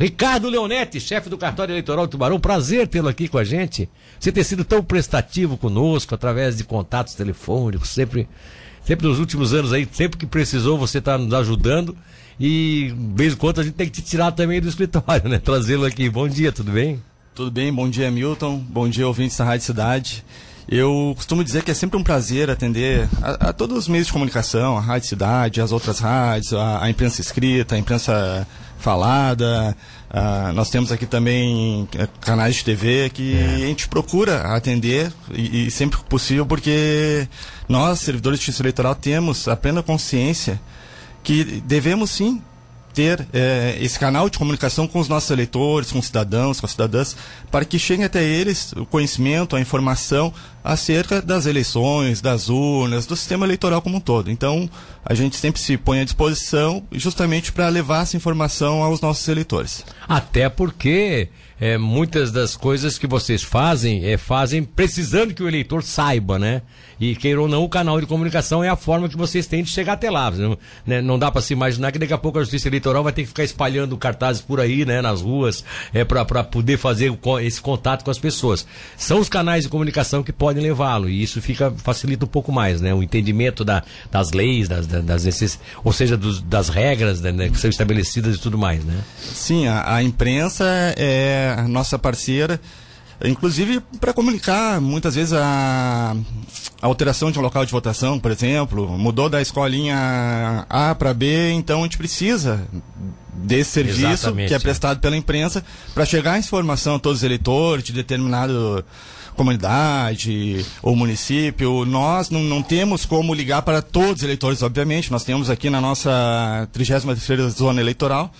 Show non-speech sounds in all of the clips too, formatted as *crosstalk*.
Ricardo Leonetti, chefe do cartório eleitoral do Tubarão, prazer tê-lo aqui com a gente. Você ter sido tão prestativo conosco, através de contatos telefônicos, sempre, sempre nos últimos anos aí, sempre que precisou, você está nos ajudando. E, de vez em quando, a gente tem que te tirar também do escritório, né? Trazê-lo aqui. Bom dia, tudo bem? Tudo bem, bom dia, Milton. Bom dia, ouvintes da Rádio Cidade. Eu costumo dizer que é sempre um prazer atender a, a todos os meios de comunicação, a Rádio Cidade, as outras rádios, a, a imprensa escrita, a imprensa falada. Uh, nós temos aqui também uh, canais de TV que é. a gente procura atender e, e, sempre que possível, porque nós, servidores de justiça eleitoral, temos a plena consciência que devemos sim ter é, esse canal de comunicação com os nossos eleitores, com os cidadãos, com as cidadãs, para que chegue até eles o conhecimento, a informação acerca das eleições, das urnas, do sistema eleitoral como um todo. Então, a gente sempre se põe à disposição justamente para levar essa informação aos nossos eleitores. Até porque é, muitas das coisas que vocês fazem, é, fazem precisando que o eleitor saiba, né? E queira ou não, o canal de comunicação é a forma que vocês têm de chegar até lá. Não, né? não dá para se imaginar que daqui a pouco a Justiça Eleitoral vai ter que ficar espalhando cartazes por aí, né? Nas ruas, é, para poder fazer esse contato com as pessoas. São os canais de comunicação que podem levá-lo, e isso fica facilita um pouco mais, né? O entendimento da, das leis, das, das necess... ou seja, dos, das regras né? que são estabelecidas e tudo mais, né? Sim, a, a imprensa é a nossa parceira inclusive para comunicar muitas vezes a, a, alteração de um local de votação, por exemplo, mudou da escolinha A para B, então a gente precisa desse serviço Exatamente, que é prestado é. pela imprensa para chegar a informação a todos os eleitores de determinado comunidade ou município. Nós não, não temos como ligar para todos os eleitores, obviamente. Nós temos aqui na nossa 33ª zona eleitoral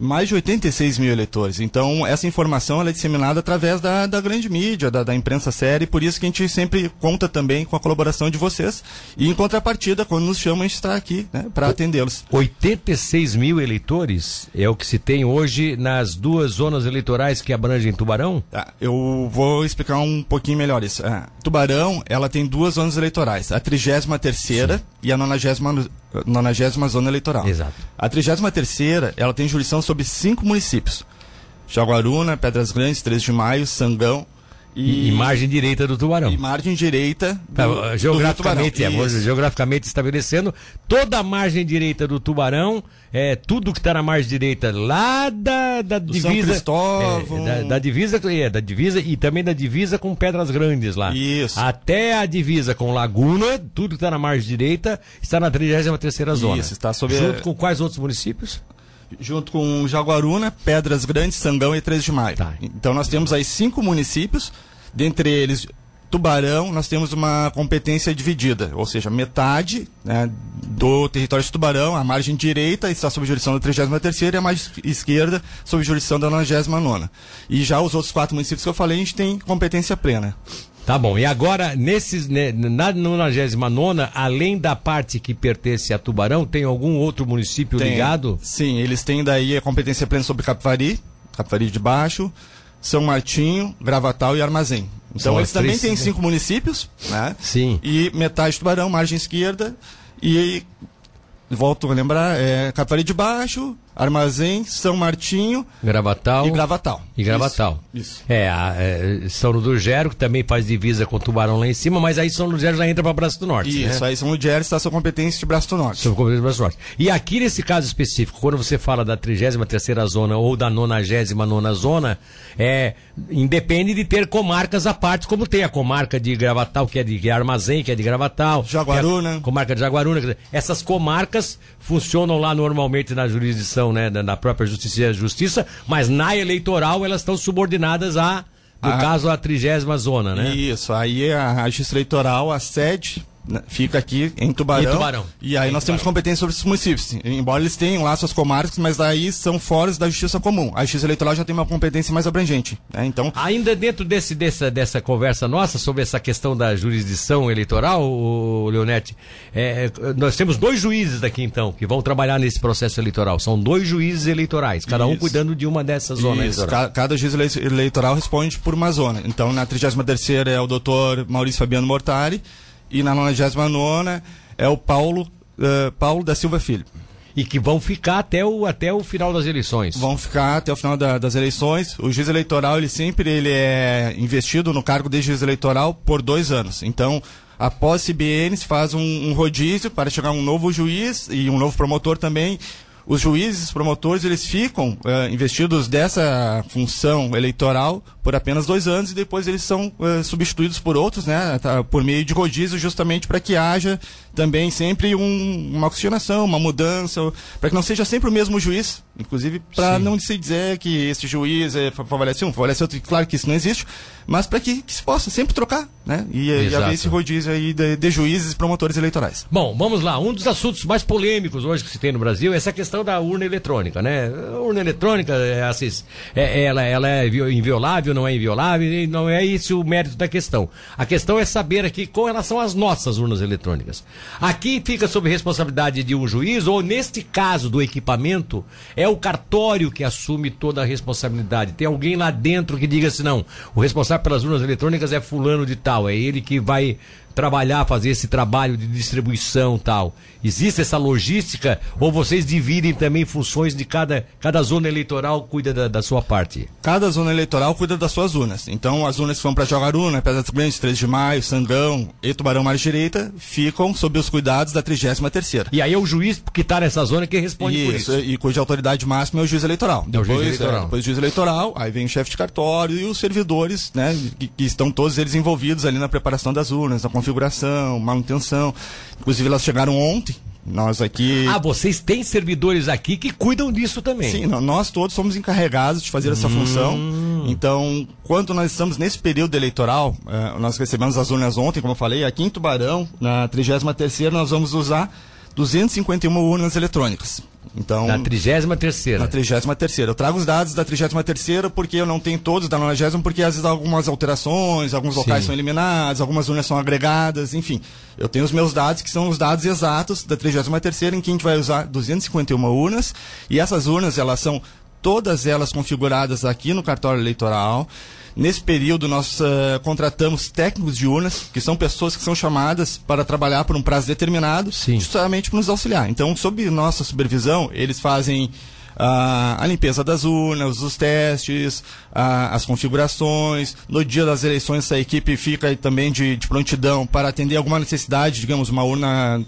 mais de 86 mil eleitores. Então, essa informação é disseminada através da, da grande mídia, da, da imprensa séria, e por isso que a gente sempre conta também com a colaboração de vocês. E em contrapartida, quando nos chamam, a gente está aqui né, para atendê-los. 86 mil eleitores é o que se tem hoje nas duas zonas eleitorais que abrangem Tubarão? Tá, eu vou explicar um pouquinho melhor isso. É, Tubarão, ela tem duas zonas eleitorais, a 33 terceira e a 90 90 zona eleitoral. Exato. A 33 ela tem jurisdição sobre cinco municípios. Jaguaruna, Pedras Grandes, 3 de Maio, Sangão e, e, margem direita do Tubarão. E margem direita do, tá, geograficamente, do é, geograficamente estabelecendo toda a margem direita do Tubarão, é tudo que está na margem direita lá da, da do divisa, São Cristóvão, é, da, da, divisa, é, da divisa e também da divisa com Pedras Grandes lá. Isso. Até a divisa com Laguna, tudo que está na margem direita está na 33 terceira zona. Isso, está sob junto com quais outros municípios? Junto com Jaguaruna, Pedras Grandes, Sangão e 3 de Maio. Tá. Então nós temos aí cinco municípios, dentre eles Tubarão, nós temos uma competência dividida, ou seja, metade né, do território de Tubarão, a margem direita está sob jurisdição da 33 e a margem esquerda sob jurisdição da 99 E já os outros quatro municípios que eu falei, a gente tem competência plena. Tá bom, e agora, nesses, né, na 99, além da parte que pertence a Tubarão, tem algum outro município tem, ligado? Sim, eles têm daí a competência plena sobre Capivari, Capivari de Baixo, São Martinho, Gravatal e Armazém. Então São eles também têm cinco municípios, né? Sim. E metade de Tubarão, margem esquerda, e volto a lembrar, é Capivari de Baixo, Armazém, São Martinho. Gravatal. E Gravatal. E Gravatal. Isso. isso. É, a, é, São Ludogero, que também faz divisa com o Tubarão lá em cima, mas aí São Ludogero já entra para Braço do Norte. Isso, né? aí São Ludogero está sob competência de Braço do Norte. Sob competência de Braço do Norte. E aqui nesse caso específico, quando você fala da 33 zona ou da 99 zona, é, independe de ter comarcas à parte, como tem a comarca de Gravatal, que é de que é Armazém, que é de Gravatal. Jaguaruna. É comarca de Jaguaruna. Essas comarcas funcionam lá normalmente na jurisdição, né, na própria Justiça e Justiça, mas na eleitoral elas estão subordinadas a, no a... caso, a trigésima zona, né? Isso, aí a, a Justiça Eleitoral, a sede né, fica aqui em Tubarão. Em Tubarão. E aí nós Tubarão. temos competência sobre esses municípios. Embora eles tenham lá suas comarcas, mas aí são fora da justiça comum. A justiça eleitoral já tem uma competência mais abrangente. Né? Então, Ainda dentro desse, dessa, dessa conversa nossa sobre essa questão da jurisdição eleitoral, Leonete, é, nós temos dois juízes aqui então, que vão trabalhar nesse processo eleitoral. São dois juízes eleitorais, cada Isso. um cuidando de uma dessas zonas Isso. Cada, cada juiz eleitoral responde por uma zona. Então, na 33 é o doutor Maurício Fabiano Mortari, e na 99 é o Paulo, uh, Paulo da Silva Filho. E que vão ficar até o, até o final das eleições. Vão ficar até o final da, das eleições. O juiz eleitoral, ele sempre ele é investido no cargo de juiz eleitoral por dois anos. Então, após CBN, se faz um, um rodízio para chegar um novo juiz e um novo promotor também os juízes, promotores, eles ficam uh, investidos dessa função eleitoral por apenas dois anos e depois eles são uh, substituídos por outros, né, tá, por meio de rodízio, justamente para que haja também sempre um, uma oxigenação, uma mudança, para que não seja sempre o mesmo juiz, inclusive para não se dizer que esse juiz é, favorece um, favorece outro, claro que isso não existe, mas para que, que, se possa sempre trocar, né, e, e haver esse rodízio aí de, de juízes e promotores eleitorais. Bom, vamos lá, um dos assuntos mais polêmicos hoje que se tem no Brasil é essa questão da urna eletrônica, né, a urna eletrônica, é, assim, é, ela, ela é inviolável, não é inviolável, não é esse o mérito da questão. A questão é saber aqui com relação às nossas urnas eletrônicas. Aqui fica sob responsabilidade de um juiz, ou neste caso do equipamento, é o cartório que assume toda a responsabilidade. Tem alguém lá dentro que diga assim, não, o responsável pelas urnas eletrônicas é fulano de tal, é ele que vai trabalhar, fazer esse trabalho de distribuição tal. Existe essa logística ou vocês dividem também funções de cada, cada zona eleitoral cuida da, da sua parte? Cada zona eleitoral cuida das suas urnas. Então as urnas que vão para Jaguaruna, Pedras Grandes, 3 de Maio, Sangão e Tubarão Mar Direita ficam sob os cuidados da 33 terceira. E aí é o juiz que está nessa zona que responde isso, por isso. E cuja autoridade máxima é o juiz eleitoral. É o juiz eleitoral. É, depois o juiz eleitoral, aí vem o chefe de cartório e os servidores, né, que, que estão todos eles envolvidos ali na preparação das urnas, na configuração, manutenção. Inclusive elas chegaram ontem, nós aqui. Ah, vocês têm servidores aqui que cuidam disso também. Sim, nós todos somos encarregados de fazer essa hum. função. Então, quando nós estamos nesse período eleitoral, eh, nós recebemos as urnas ontem, como eu falei, aqui em Tubarão, na 33 nós vamos usar 251 urnas eletrônicas. Então, na 33 Na 33 Eu trago os dados da 33 porque eu não tenho todos da 90 porque às vezes há algumas alterações, alguns locais Sim. são eliminados, algumas urnas são agregadas, enfim. Eu tenho os meus dados que são os dados exatos da 33 em que a gente vai usar 251 urnas e essas urnas elas são todas elas configuradas aqui no cartório eleitoral. Nesse período, nós uh, contratamos técnicos de urnas, que são pessoas que são chamadas para trabalhar por um prazo determinado, Sim. justamente para nos auxiliar. Então, sob nossa supervisão, eles fazem uh, a limpeza das urnas, os testes, uh, as configurações. No dia das eleições, essa equipe fica também de, de prontidão para atender alguma necessidade, digamos, uma urna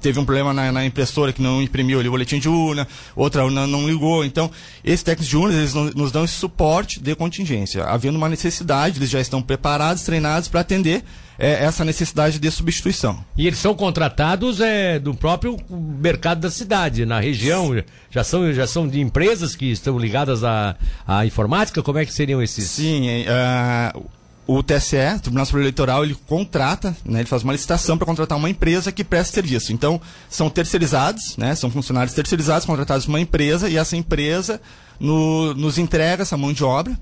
teve um problema na, na, impressora que não imprimiu ali o boletim de urna, outra urna não ligou. Então, esses técnicos de urnas, eles nos dão esse suporte de contingência. Havendo uma necessidade, eles já estão preparados, treinados para atender é, essa necessidade de substituição. E eles são contratados é, do próprio mercado da cidade, na região, já são, já são de empresas que estão ligadas à, à informática? Como é que seriam esses? Sim, uh, o TSE, Tribunal Superior Eleitoral, ele contrata, né, ele faz uma licitação para contratar uma empresa que presta serviço. Então, são terceirizados, né, são funcionários terceirizados, contratados por uma empresa, e essa empresa no, nos entrega essa mão de obra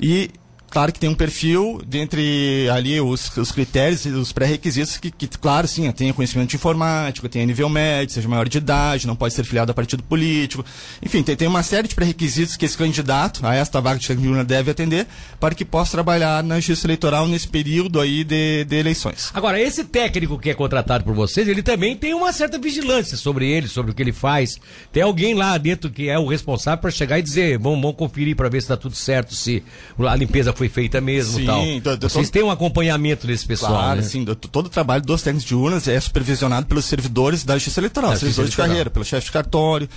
e claro que tem um perfil dentre ali os, os critérios e os pré-requisitos que, que, claro, sim, tenha conhecimento de informática, tenha nível médio, seja maior de idade, não pode ser filiado a partido político. Enfim, tem, tem uma série de pré-requisitos que esse candidato a esta vaga de técnico deve atender para que possa trabalhar na justiça eleitoral nesse período aí de, de eleições. Agora, esse técnico que é contratado por vocês, ele também tem uma certa vigilância sobre ele, sobre o que ele faz. Tem alguém lá dentro que é o responsável para chegar e dizer, vamos, vamos conferir para ver se está tudo certo, se a limpeza foi feita mesmo sim, tal. Do, do, Vocês têm um acompanhamento desse pessoal, claro, né? sim. Do, todo o trabalho dos técnicos de urnas é supervisionado pelos servidores da Justiça Eleitoral, da servidores de carreira, pelo chefe de cartório,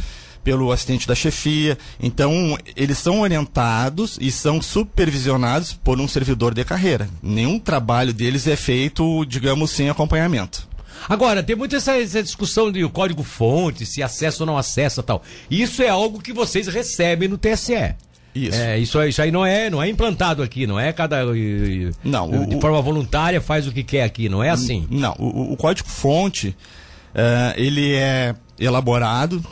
pelo assistente da chefia. Então, eles são orientados e são supervisionados por um servidor de carreira. Nenhum trabalho deles é feito, digamos, sem acompanhamento. Agora, tem muita essa, essa discussão de código-fonte, se acessa ou não acessa tal. Isso é algo que vocês recebem no TSE. Isso. É, isso, isso aí não é, não é implantado aqui, não é cada. Não. de forma voluntária faz o que quer aqui, não é assim? Não. O, o código-fonte, uh, ele é elaborado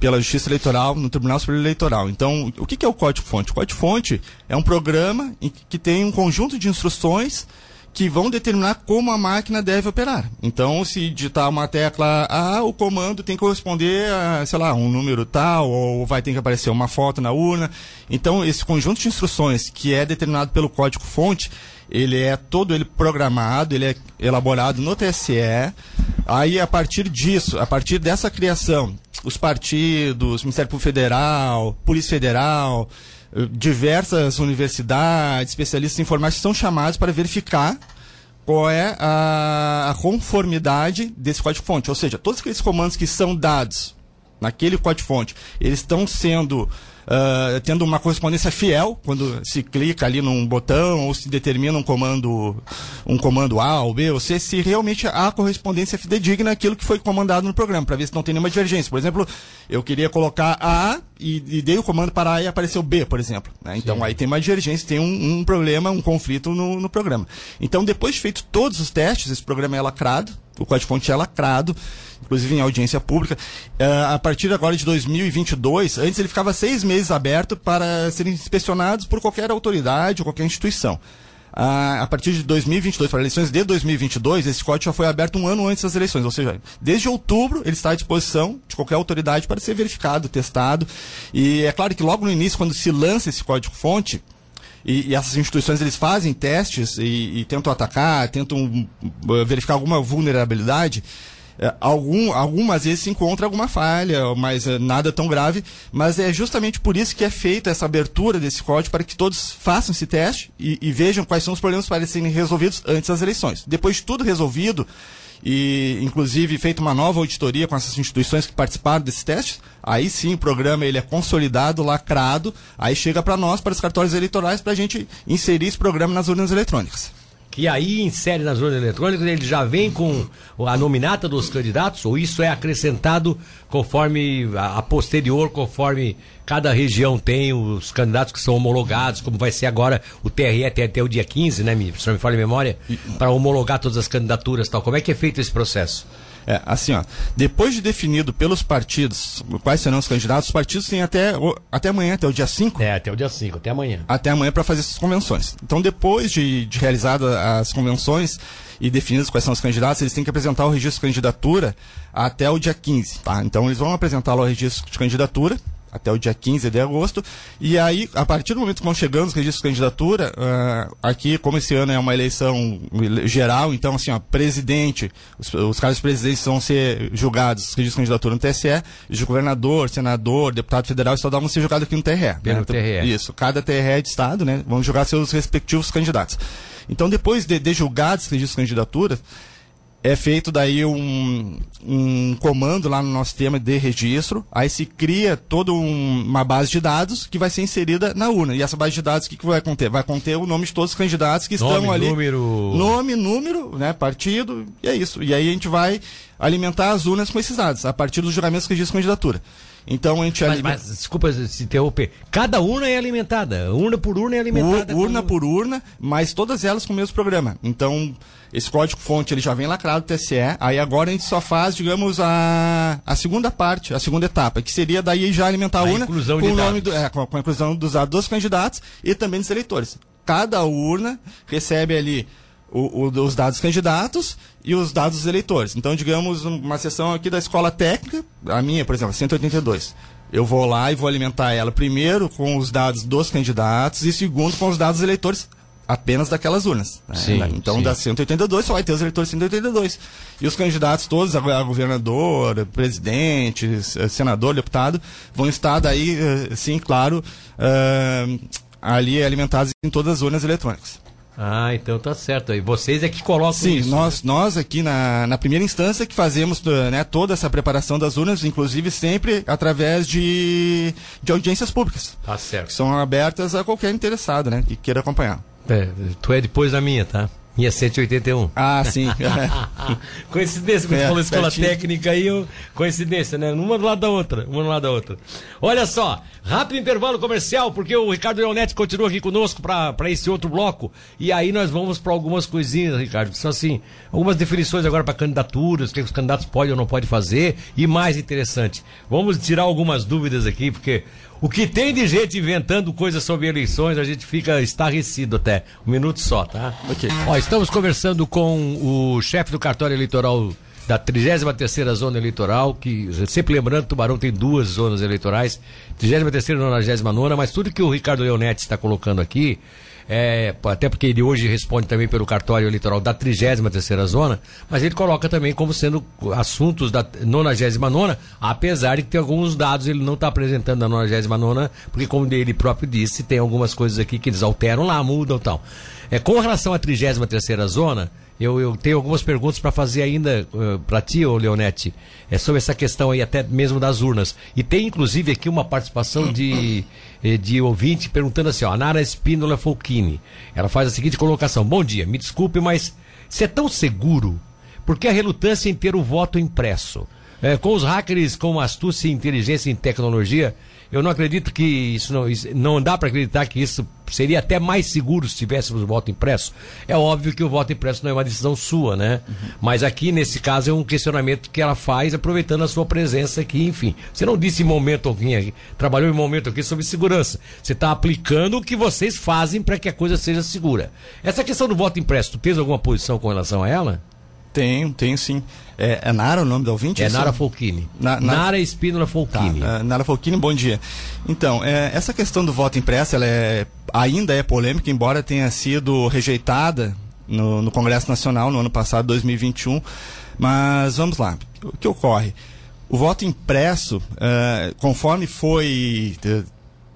pela Justiça Eleitoral no Tribunal Superior Eleitoral. Então, o que, que é o código-fonte? O código-fonte é um programa que tem um conjunto de instruções que vão determinar como a máquina deve operar. Então, se digitar uma tecla A, o comando tem que corresponder a, sei lá, um número tal, ou vai ter que aparecer uma foto na urna. Então, esse conjunto de instruções que é determinado pelo código-fonte, ele é todo ele programado, ele é elaborado no TSE. Aí, a partir disso, a partir dessa criação os partidos, Ministério Público Federal, Polícia Federal, diversas universidades, especialistas em informática são chamados para verificar qual é a, conformidade desse código-fonte. Ou seja, todos aqueles comandos que são dados naquele código-fonte, eles estão sendo uh, tendo uma correspondência fiel quando se clica ali num botão ou se determina um comando, um comando A ou B ou C, se realmente há correspondência fidedigna àquilo que foi comandado no programa, para ver se não tem nenhuma divergência. Por exemplo, eu queria colocar A e, e dei o comando para A e apareceu B, por exemplo. Né? Então Sim. aí tem uma divergência, tem um, um problema, um conflito no, no programa. Então, depois de feito todos os testes, esse programa é lacrado, o código-fonte é lacrado, inclusive em audiência pública. Uh, a partir agora de 2022, antes ele ficava seis meses aberto para serem inspecionados por qualquer autoridade ou qualquer instituição. Uh, a partir de 2022, para eleições de 2022, esse código já foi aberto um ano antes das eleições, ou seja, desde outubro ele está à disposição de qualquer autoridade para ser verificado, testado. E é claro que logo no início, quando se lança esse código-fonte, e, e, essas instituições eles fazem testes e, e tentam atacar, tentam uh, verificar alguma vulnerabilidade. É, algum, algumas vezes se encontra alguma falha, mas é, nada tão grave. Mas é justamente por isso que é feita essa abertura desse código para que todos façam esse teste e, e vejam quais são os problemas para serem resolvidos antes das eleições. Depois de tudo resolvido, e inclusive feito uma nova auditoria com essas instituições que participaram desses testes, aí sim o programa ele é consolidado, lacrado, aí chega para nós, para os cartórios eleitorais, para a gente inserir esse programa nas urnas eletrônicas que aí insere nas urnas eletrônicas, ele já vem com a nominata dos candidatos, ou isso é acrescentado conforme a, a, posterior, conforme cada região tem os candidatos que são homologados, como vai ser agora o TRE até, até o dia 15, né, me, se não me falha a memória, para homologar todas as candidaturas tal. Como é que é feito esse processo? É, assim, ó, depois de definido pelos partidos quais serão os candidatos, os partidos têm até, até amanhã, até o dia 5. É, até o dia 5, até amanhã. Até amanhã para fazer essas convenções. Então, depois de, de realizadas as convenções e definidas quais são os candidatos, eles têm que apresentar o registro de candidatura até o dia 15, tá? Então, eles vão apresentá-lo ao registro de candidatura, até o dia 15 de agosto. E aí, a partir do momento que vão chegando os registros de candidatura, uh, aqui, como esse ano é uma eleição geral, então, assim, ó, presidente, os, os casos presidentes vão ser julgados, os registros de candidatura no TSE, de governador, senador, deputado federal e estadual vão ser julgados aqui no TRE. Né? Pelo? TRE. Isso, cada TRE de estado, né, vão julgar seus respectivos candidatos. Então, depois de, de julgados os registros de candidatura, é feito daí um, um comando lá no nosso sistema de registro, aí se cria toda um, uma base de dados que vai ser inserida na urna. E essa base de dados, o que, que vai conter? Vai conter o nome de todos os candidatos que nome, estão ali. Número. Nome, número, né? Partido, e é isso. E aí a gente vai alimentar as urnas com esses dados, a partir dos juramentos que registram candidatura. Então a gente mas, alimenta... mas, desculpa se interromper. Cada urna é alimentada. Urna por urna é alimentada. Ur, urna por urna, mas todas elas com o mesmo programa. Então, esse código-fonte ele já vem lacrado do TSE. Aí agora a gente só faz, digamos, a, a segunda parte, a segunda etapa, que seria daí já alimentar a, a urna com, o nome do, é, com, a, com a inclusão dos dados dos candidatos e também dos eleitores. Cada urna recebe ali o, o, os dados candidatos e os dados dos eleitores. Então, digamos, uma sessão aqui da escola técnica, a minha, por exemplo, 182. Eu vou lá e vou alimentar ela primeiro com os dados dos candidatos e segundo com os dados dos eleitores apenas daquelas urnas. Né? Sim, então, sim. das 182 só vai ter os eleitores 182. E os candidatos todos, a governador, presidente, senador, deputado, vão estar daí, eh, sim, claro, uh, ali alimentados em todas as urnas eletrônicas. Ah, então tá certo. E vocês é que colocam Sim, isso. nós, né? nós aqui na, na primeira instância que fazemos né, toda essa preparação das urnas, inclusive sempre através de, de audiências públicas. Tá certo. Que são abertas a qualquer interessado, né, que queira acompanhar. É, tu é depois da minha, tá? Minha 181. Ah, sim. *laughs* coincidência, quando é, falou escola pertinho. técnica aí, eu... coincidência, né? Uma do lado da outra, uma do lado da outra. Olha só, rápido intervalo comercial, porque o Ricardo Leonetti continua aqui conosco para esse outro bloco. E aí nós vamos para algumas coisinhas, Ricardo, são assim, algumas definições agora para candidaturas, o que os candidatos podem ou não podem fazer. E mais interessante, vamos tirar algumas dúvidas aqui, porque o que tem de gente inventando coisas sobre eleições, a gente fica estarrecido até. Um minuto só, tá? Ok. Ó, estamos conversando com o chefe do cartório eleitoral da 33 zona eleitoral, que sempre lembrando, Tubarão tem duas zonas eleitorais, 33 e 99, mas tudo que o Ricardo Leonetti está colocando aqui, é, até porque ele hoje responde também pelo cartório eleitoral da 33 zona, mas ele coloca também como sendo assuntos da 99, apesar de ter alguns dados ele não está apresentando da 99, porque como ele próprio disse, tem algumas coisas aqui que eles alteram lá, mudam e tal. É, com relação à 33 zona, eu, eu tenho algumas perguntas para fazer ainda uh, eh, para ti, ô Leonete, é sobre essa questão aí até mesmo das urnas. E tem inclusive aqui uma participação de, eh, de ouvinte perguntando assim, ó, a Nara Espínola Folchini. Ela faz a seguinte colocação: Bom dia, me desculpe, mas se é tão seguro, por que a relutância em ter o voto impresso? É, com os hackers com astúcia, inteligência e tecnologia, eu não acredito que isso não, isso, não dá para acreditar que isso seria até mais seguro se tivéssemos o voto impresso. É óbvio que o voto impresso não é uma decisão sua, né? Uhum. Mas aqui, nesse caso, é um questionamento que ela faz aproveitando a sua presença aqui, enfim. Você não disse em momento algum aqui, trabalhou em momento aqui sobre segurança. Você está aplicando o que vocês fazem para que a coisa seja segura. Essa questão do voto impresso, tu tens alguma posição com relação a ela? Tenho, tenho sim. É, é Nara o nome do ouvinte? É Nara Folchini. Na, Nara, Nara Espínola Folchini. Tá, uh, Nara Folchini, bom dia. Então, é, essa questão do voto impresso, ela é, ainda é polêmica, embora tenha sido rejeitada no, no Congresso Nacional no ano passado, 2021. Mas vamos lá, o que ocorre? O voto impresso, uh, conforme foi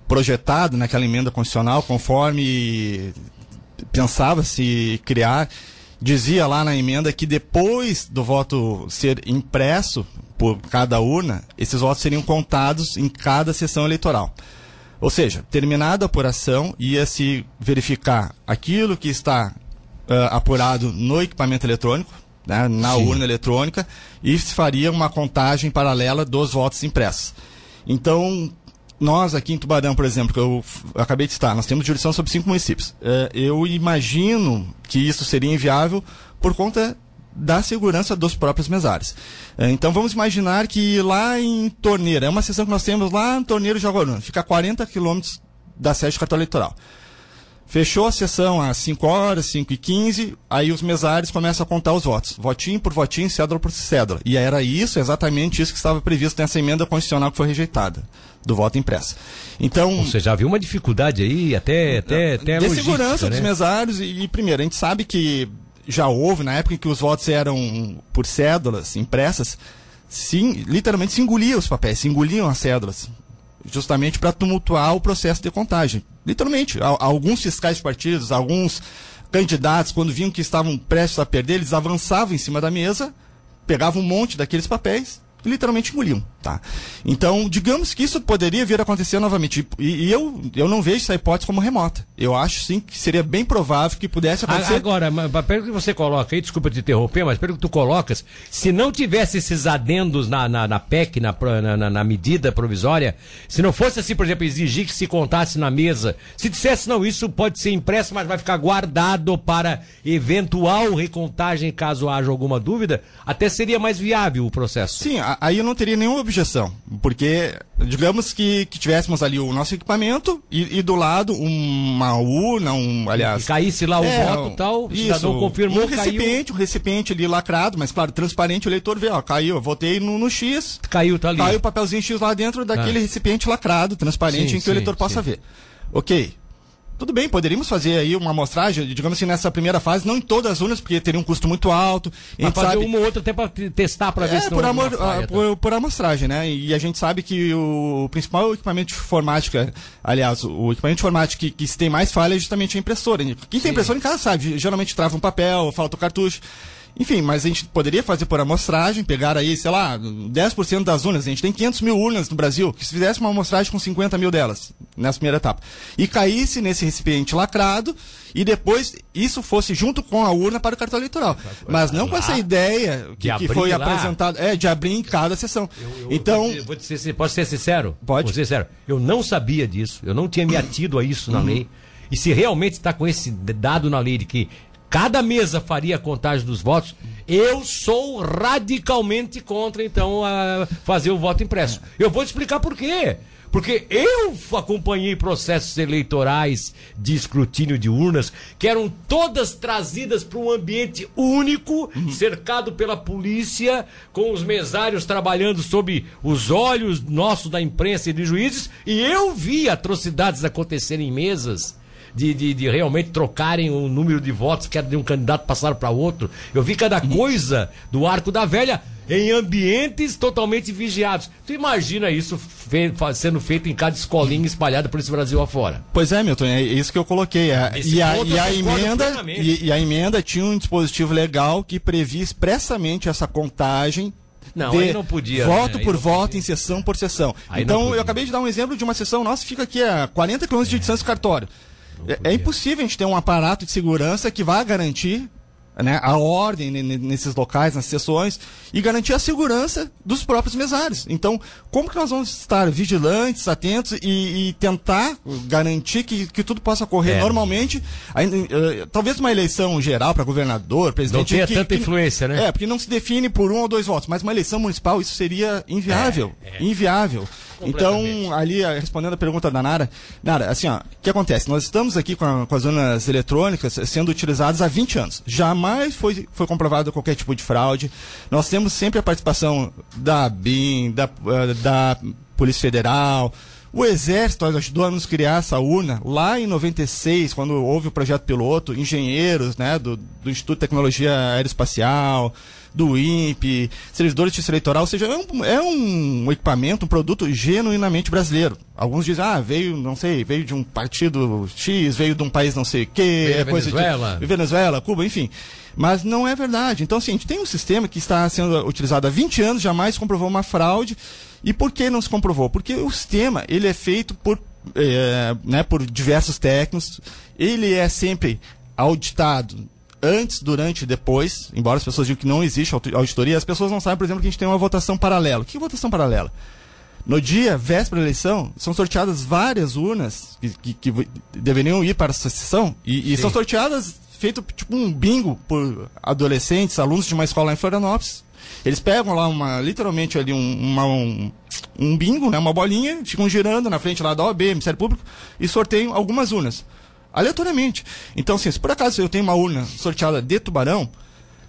projetado naquela emenda constitucional, conforme pensava-se criar dizia lá na emenda que depois do voto ser impresso por cada urna, esses votos seriam contados em cada sessão eleitoral. Ou seja, terminada a apuração, ia se verificar aquilo que está uh, apurado no equipamento eletrônico, né, na Sim. urna eletrônica, e se faria uma contagem paralela dos votos impressos. Então, nós aqui em Tubarão, por exemplo, que eu acabei de estar, nós temos jurisdição sobre cinco municípios. É, eu imagino que isso seria inviável por conta da segurança dos próprios mesários. É, então vamos imaginar que lá em Torneira, é uma sessão que nós temos lá em Torneira de Jaguaruna, fica a 40 quilômetros da sede cartão eleitoral. Fechou a sessão às 5 horas, 5 e 15, aí os mesários começam a contar os votos. Votinho por votinho, cédula por cédula. E era isso, exatamente isso que estava previsto nessa emenda constitucional que foi rejeitada, do voto impresso. Então... Você já viu uma dificuldade aí, até, até, até De segurança né? dos mesários, e, e primeiro, a gente sabe que já houve, na época em que os votos eram por cédulas impressas, sim, literalmente se engoliam os papéis, se engoliam as cédulas justamente para tumultuar o processo de contagem. Literalmente, alguns fiscais de partidos, alguns candidatos, quando viam que estavam prestes a perder, eles avançavam em cima da mesa, pegavam um monte daqueles papéis literalmente engoliam, tá? Então, digamos que isso poderia vir a acontecer novamente. E, e, eu, eu não vejo essa hipótese como remota. Eu acho sim que seria bem provável que pudesse acontecer. Agora, pelo que você coloca aí, desculpa te interromper, mas pelo que tu colocas, se não tivesse esses adendos na, na, na PEC, na, na, na, medida provisória, se não fosse assim, por exemplo, exigir que se contasse na mesa, se dissesse, não, isso pode ser impresso, mas vai ficar guardado para eventual recontagem caso haja alguma dúvida, até seria mais viável o processo. Sim, aí eu não teria nenhuma objeção, porque digamos que, que tivéssemos ali o nosso equipamento e, e do lado uma urna, um, aliás... E caísse lá o é, voto e tal, o cidadão confirmou, um recipiente, caiu. um recipiente ali lacrado, mas claro, transparente, o leitor vê, ó, caiu, eu votei no, no X... Caiu, tá ali. Caiu o papelzinho X lá dentro daquele ah. recipiente lacrado, transparente, sim, em que sim, o eleitor sim. possa ver. Ok, tudo bem, poderíamos fazer aí uma amostragem, digamos assim, nessa primeira fase, não em todas as urnas, porque teria um custo muito alto. Mas fazer sabe... uma ou outra até para testar para ver é, se por, amor, falha, por, por, amostragem, né? E a gente sabe que o, principal equipamento de informática, aliás, o equipamento de informática que, que tem mais falha é justamente a impressora. Quem tem Sim. impressora em casa sabe, geralmente trava um papel, falta o cartucho. Enfim, mas a gente poderia fazer por amostragem, pegar aí, sei lá, 10% das urnas. A gente tem 500 mil urnas no Brasil, que se fizesse uma amostragem com 50 mil delas, nessa primeira etapa, e caísse nesse recipiente lacrado, e depois isso fosse junto com a urna para o cartão eleitoral. Mas não com essa ideia que, que foi apresentada, é, de abrir em cada sessão. Eu, eu, então. Vou te, ser, posso ser sincero? Pode. Vou ser sincero. Eu não sabia disso, eu não tinha me atido a isso na uhum. lei. E se realmente está com esse dado na lei de que cada mesa faria a contagem dos votos, eu sou radicalmente contra, então, a fazer o voto impresso. Eu vou te explicar por quê. Porque eu acompanhei processos eleitorais de escrutínio de urnas que eram todas trazidas para um ambiente único, uhum. cercado pela polícia, com os mesários trabalhando sob os olhos nossos da imprensa e de juízes, e eu vi atrocidades acontecerem em mesas. De, de, de, realmente trocarem o número de votos que era de um candidato passar para outro. Eu vi cada coisa do arco da velha em ambientes totalmente vigiados. Tu imagina isso fe sendo feito em cada escolinha espalhada por esse Brasil afora? Pois é, Milton, é isso que eu coloquei. É, e, a, e, a emenda, e, e a emenda tinha um dispositivo legal que previa expressamente essa contagem não, de não podia. Voto né? por voto, podia. em sessão por sessão. Aí então, eu acabei de dar um exemplo de uma sessão nossa, fica aqui a 40 quilômetros de distância do cartório. É, é, impossível a gente ter um aparato de segurança que vá garantir né, a ordem nesses locais, nas sessões, e garantir a segurança dos próprios mesários. Então, como que nós vamos estar vigilantes, atentos e, e tentar garantir que, que tudo possa ocorrer é. normalmente? Ainda, uh, talvez uma eleição geral para governador, presidente. Não tenha que, tanta que, influência, né? É, porque não se define por um ou dois votos, mas uma eleição municipal, isso seria inviável. É, é. Inviável. Então, ali, respondendo a pergunta da Nara, Nara, assim, ó, o que acontece? Nós estamos aqui com, a, com, as urnas eletrônicas sendo utilizadas há 20 anos. Jamais foi, foi comprovado qualquer tipo de fraude. Nós temos sempre a participação da BIM, da, eh, da Polícia Federal, o Exército ajudou a nos criar essa urna lá em 96, quando houve o projeto piloto, engenheiros né, do, do Instituto de Tecnologia Aeroespacial, do INPE, servidores de justiça eleitoral, ou seja, é um, é um equipamento, um produto genuinamente brasileiro. Alguns dizem, ah, veio, não sei, veio de um partido X, veio de um país não sei o quê, é coisa Venezuela. de Venezuela, Cuba, enfim. Mas não é verdade. Então, assim, a gente tem um sistema que está sendo utilizado há 20 anos, jamais comprovou uma fraude. E por que não se comprovou? Porque o sistema ele é feito por, é, né, por diversos técnicos, ele é sempre auditado antes, durante e depois, embora as pessoas digam que não existe auditoria, as pessoas não sabem, por exemplo, que a gente tem uma votação paralela. O que é votação paralela? No dia, véspera da eleição, são sorteadas várias urnas que, que, que deveriam ir para a sessão e, e são sorteadas feito tipo um bingo por adolescentes, alunos de uma escola em Florianópolis. Eles pegam lá uma, literalmente ali um, uma, um, um bingo, né, uma bolinha, ficam girando na frente lá da OAB, Ministério Público, e sorteiam algumas urnas aleatoriamente. Então, assim, se por acaso eu tenho uma urna sorteada de tubarão,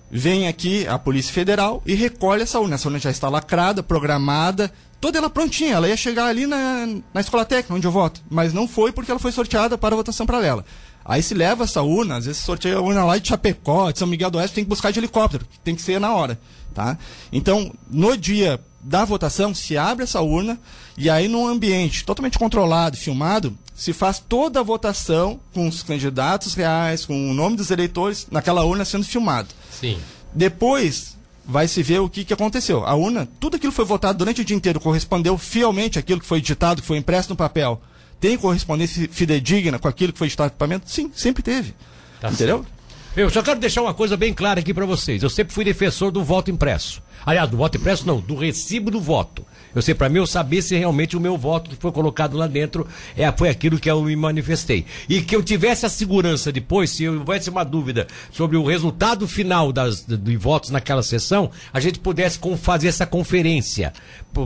vem aqui a Polícia Federal e recolhe essa urna. Essa urna já está lacrada, programada, toda ela prontinha. Ela ia chegar ali na, na escola técnica, onde eu voto. Mas não foi porque ela foi sorteada para votação paralela. Aí se leva essa urna, às vezes sorteia a urna lá de Chapecó, de São Miguel do Oeste, tem que buscar de helicóptero, tem que ser na hora. Tá? Então, no dia da votação, se abre essa urna e aí num ambiente totalmente controlado, filmado, se faz toda a votação com os candidatos reais, com o nome dos eleitores naquela urna sendo filmado. Sim. Depois vai se ver o que, que aconteceu. A urna, tudo aquilo que foi votado durante o dia inteiro correspondeu fielmente àquilo que foi ditado, que foi impresso no papel. Tem correspondência fidedigna com aquilo que foi ditado no equipamento? Sim, sempre teve. Tá Entendeu? Certo. Eu só quero deixar uma coisa bem clara aqui para vocês. Eu sempre fui defensor do voto impresso. Aliás, do voto impresso não, do recibo do voto. Eu sei, para mim, eu saber se realmente o meu voto que foi colocado lá dentro é, foi aquilo que eu me manifestei. E que eu tivesse a segurança depois, se houvesse uma dúvida sobre o resultado final das, de votos naquela sessão, a gente pudesse fazer essa conferência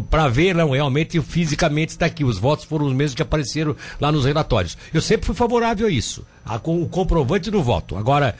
para ver não, realmente fisicamente está aqui. Os votos foram os mesmos que apareceram lá nos relatórios. Eu sempre fui favorável a isso, a, com o comprovante do voto. Agora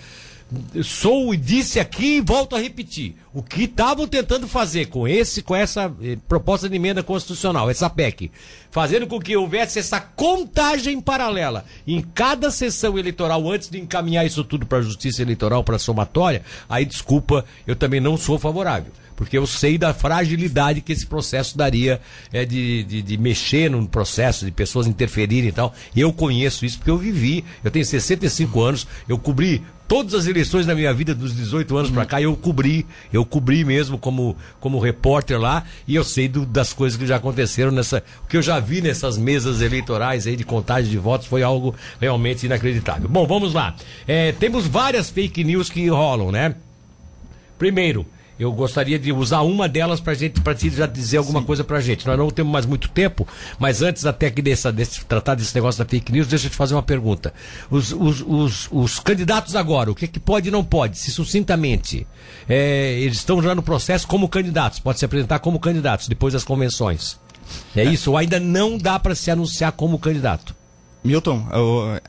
sou e disse aqui e volto a repetir. O que estavam tentando fazer com esse, com essa eh, proposta de emenda constitucional, essa PEC, fazendo com que houvesse essa contagem paralela em cada sessão eleitoral antes de encaminhar isso tudo para a Justiça Eleitoral, para a somatória, aí desculpa, eu também não sou favorável porque eu sei da fragilidade que esse processo daria é, de, de, de, mexer no processo, de pessoas interferirem e tal. Eu conheço isso porque eu vivi, eu tenho 65 anos, eu cobri todas as eleições da minha vida dos 18 anos uhum. para cá eu cobri, eu cobri mesmo como, como repórter lá e eu sei do, das coisas que já aconteceram nessa, o que eu já vi nessas mesas eleitorais aí de contagem de votos foi algo realmente inacreditável. Bom, vamos lá. É, temos várias fake news que rolam, né? Primeiro, eu gostaria de usar uma delas para gente, para te já dizer alguma Sim. coisa para gente. Nós não temos mais muito tempo, mas antes até que dessa, desse, tratar desse negócio da fake news, deixa eu te fazer uma pergunta. Os, os, os, os candidatos agora, o que, que pode e não pode? Se sucintamente, é, eles estão já no processo como candidatos, pode se apresentar como candidatos depois das convenções. É isso, ou ainda não dá para se anunciar como candidato? Milton,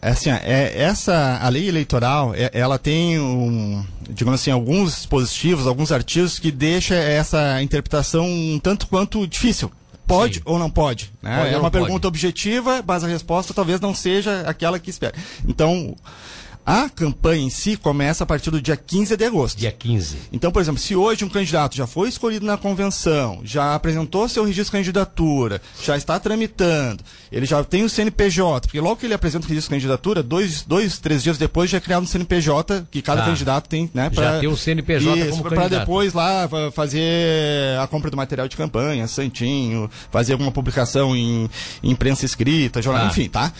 é assim, é, essa a lei eleitoral, é, ela tem um, digamos assim, alguns dispositivos, alguns artigos que deixa essa interpretação um tanto quanto difícil. Pode Sim. ou não pode? Né? pode é uma pergunta pode. objetiva, mas a resposta talvez não seja aquela que espera. Então, a campanha em si começa a partir do dia 15 de agosto. Dia 15. Então, por exemplo, se hoje um candidato já foi escolhido na convenção, já apresentou seu registro de candidatura, já está tramitando, ele já tem o CNPJ, porque logo que ele apresenta o registro de candidatura, dois, dois três dias depois já é criado um CNPJ que cada tá. candidato tem, né? Pra, já tem o CNPJ isso, como Para depois lá fazer a compra do material de campanha, santinho, fazer alguma publicação em, em imprensa escrita, jornal, tá. enfim, tá?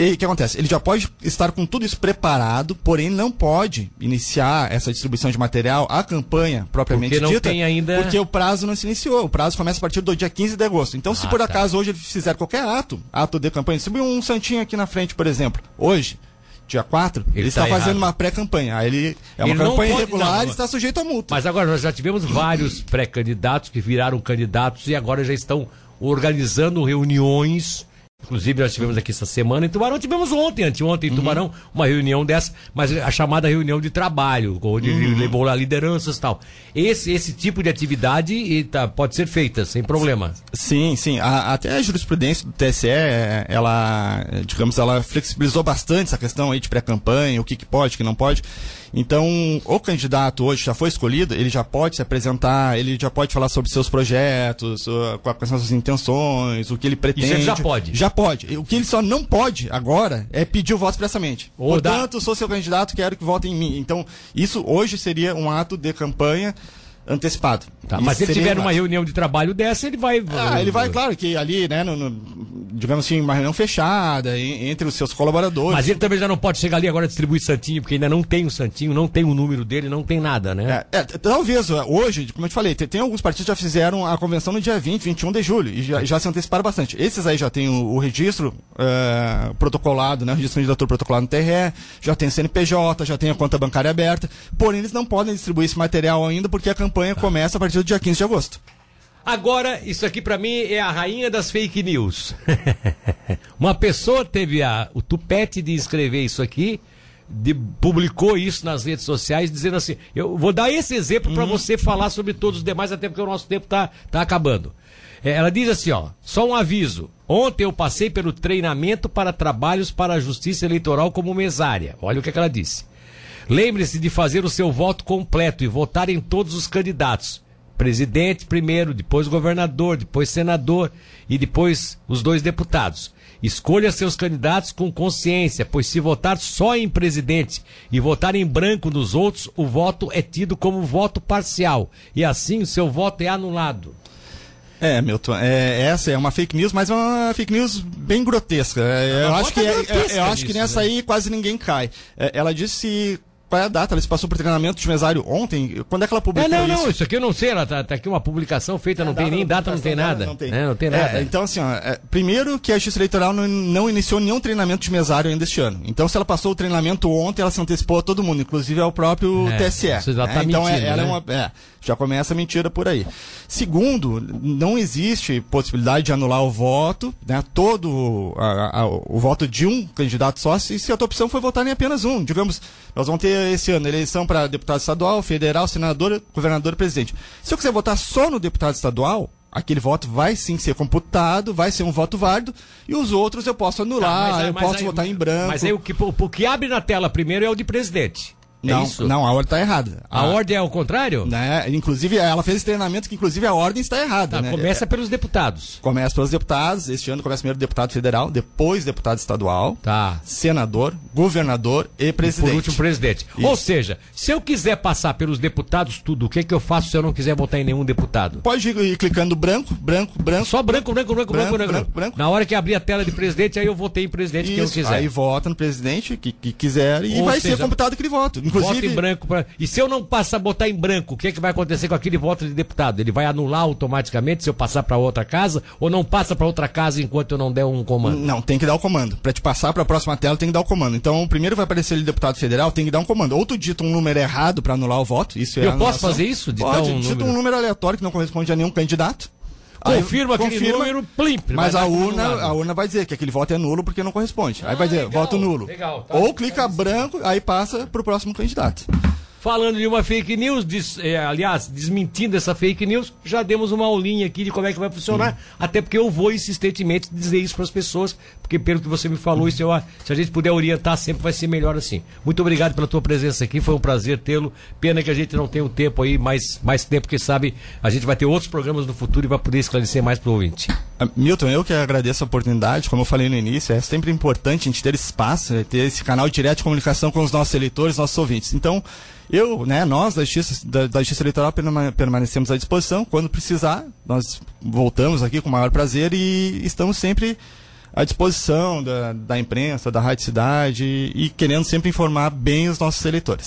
E o que acontece? Ele já pode estar com tudo isso preparado, porém não pode iniciar essa distribuição de material, a campanha propriamente porque não dita, tem ainda... porque o prazo não se iniciou. O prazo começa a partir do dia 15 de agosto. Então, se ah, por tá. acaso hoje ele fizer qualquer ato, ato de campanha, distribuir um santinho aqui na frente, por exemplo, hoje, dia 4, ele, ele está tá fazendo uma pré-campanha. Ele é uma ele campanha pode, irregular e está sujeito a multa. Mas agora nós já tivemos vários pré-candidatos que viraram candidatos e agora já estão organizando reuniões Inclusive, nós tivemos aqui essa semana em Tubarão, tivemos ontem, anteontem em uhum. Tubarão, uma reunião dessa, mas a chamada reunião de trabalho, onde uhum. levou lá lideranças e tal. Esse, esse tipo de atividade tá, pode ser feita, sem problema. Sim, sim. A, até a jurisprudência do TSE, ela, digamos, ela flexibilizou bastante essa questão aí de pré-campanha, o que, que pode, o que não pode. Então, o candidato hoje já foi escolhido, ele já pode se apresentar, ele já pode falar sobre seus projetos, quais são as suas intenções, o que ele pretende. Isso ele já pode. Já pode. O que ele só não pode agora é pedir o voto expressamente. Ou Portanto, dá... sou seu candidato, quero que votem em mim. Então, isso hoje seria um ato de campanha antecipado. Tá, mas se ele tiver uma reunião de trabalho dessa, ele vai. Ah, ele vai, claro, que ali, né, no, no, digamos assim, uma reunião fechada entre os seus colaboradores. Mas ele também já não pode chegar ali agora e distribuir Santinho, porque ainda não tem o Santinho, não tem o número dele, não tem nada, né? É, é, talvez, hoje, como eu te falei, tem, tem, alguns partidos que já fizeram a convenção no dia 20, 21 de julho, e já, já se anteciparam bastante. Esses aí já tem o, o registro uh, protocolado, né, o registro de candidatura protocolado no TRE, já tem o CNPJ, já tem a conta bancária aberta, porém eles não podem distribuir esse material ainda porque a campanha começa a partir do dia 15 de agosto. Agora, isso aqui para mim é a rainha das fake news. *laughs* Uma pessoa teve a, o tupete de escrever isso aqui, de, publicou isso nas redes sociais, dizendo assim: eu vou dar esse exemplo para uhum. você falar sobre todos os demais, até porque o nosso tempo tá, tá acabando. É, ela diz assim: ó, só um aviso. Ontem eu passei pelo treinamento para trabalhos para a Justiça Eleitoral como mesária. Olha o que, é que ela disse. Lembre-se de fazer o seu voto completo e votar em todos os candidatos presidente primeiro, depois governador, depois senador e depois os dois deputados. Escolha seus candidatos com consciência, pois se votar só em presidente e votar em branco nos outros, o voto é tido como voto parcial e assim o seu voto é anulado. É, Milton, é, essa é uma fake news, mas é uma fake news bem grotesca. É, eu, acho que, é, é eu acho que nessa né? aí quase ninguém cai. É, ela disse qual é a data? Ela se passou por treinamento de mesário ontem? Quando é que ela publicou é, não, isso? Não, isso aqui eu não sei. Ela tá, tá aqui uma publicação feita, é, não tem nem data, não tem nada. Não tem, é, não tem nada. É, então, assim, ó, é, primeiro que a Justiça Eleitoral não, não, iniciou nenhum treinamento de mesário ainda este ano. Então, se ela passou o treinamento ontem, ela se antecipou a todo mundo, inclusive ao próprio é, TSE. Já tá então, mentindo, ela é né? é uma. Já começa a mentira por aí. Segundo, não existe possibilidade de anular o voto, né? Todo a, a, o voto de um candidato só, se, se a tua opção foi votar em apenas um. Digamos, nós vamos ter esse ano eleição para deputado estadual, federal, senador, governador e presidente. Se eu quiser votar só no deputado estadual, aquele voto vai sim ser computado, vai ser um voto válido, e os outros eu posso anular, tá, eu posso aí, votar em branco. Mas aí o que, o que abre na tela primeiro é o de presidente. É não, isso? não, a ordem está errada. A, a, ordem é o contrário? Né, inclusive, ela fez esse treinamento que, inclusive, a ordem está errada. Tá, né? Começa é, pelos deputados. Começa pelos deputados. Este ano começa primeiro deputado federal, depois deputado estadual, tá. senador, governador e presidente. E por último, presidente. Isso. Ou seja, se eu quiser passar pelos deputados tudo, o que, que eu faço se eu não quiser votar em nenhum deputado? Pode ir clicando branco, branco, branco. Só branco, branco, branco, branco, branco. branco, branco. Na hora que abrir a tela de presidente, aí eu votei em presidente Isso. que eu quiser. Aí vota no presidente que, que quiser e Ou vai seja, ser computado aquele voto. Inclusive, voto em branco pra... E se eu não passar, botar em branco, o que, é que vai acontecer com aquele voto de deputado? Ele vai anular automaticamente se eu passar para outra casa? Ou não passa para outra casa enquanto eu não der um comando? Não, tem que dar o comando. Para te passar para a próxima tela, tem que dar o comando. Então, primeiro vai aparecer ele deputado federal, tem que dar um comando. Ou tu dita um número errado para anular o voto. Isso é eu posso fazer isso? Pode, um dita número... um número aleatório que não corresponde a nenhum candidato. Confirma aquele confirma, número, plim, Mas a urna, a urna vai dizer que aquele voto é nulo porque não corresponde. aí Ah, vai dizer legal, voto nulo. legal, tá. Ou clica branco, aí passa pro próximo candidato. Falando de uma fake news, des- é, aliás, desmentindo essa fake news, já demos uma aulinha aqui de como é que vai funcionar. Até porque eu vou insistentemente dizer isso para as pessoas, porque pelo que você me falou, isso eu, se a gente puder orientar sempre vai ser melhor assim. Muito obrigado pela tua presença aqui, foi um prazer tê-lo. Pena que a gente não tem o tempo aí, mais, mais tempo, porque sabe, a gente vai ter outros programas no futuro e vai poder esclarecer mais para o ouvinte. Ah, Milton, eu que agradeço a oportunidade, como eu falei no início, é sempre importante a gente ter espaço, né, ter esse canal direto de comunicação com os nossos eleitores, nossos ouvintes. Então, eu, né, nós da Justiça, da, da Justiça Eleitoral perma- permanecemos à disposição. Quando precisar, nós voltamos aqui com o maior prazer e estamos sempre à disposição da, da imprensa, da Rádio Cidade e querendo sempre informar bem os nossos eleitores.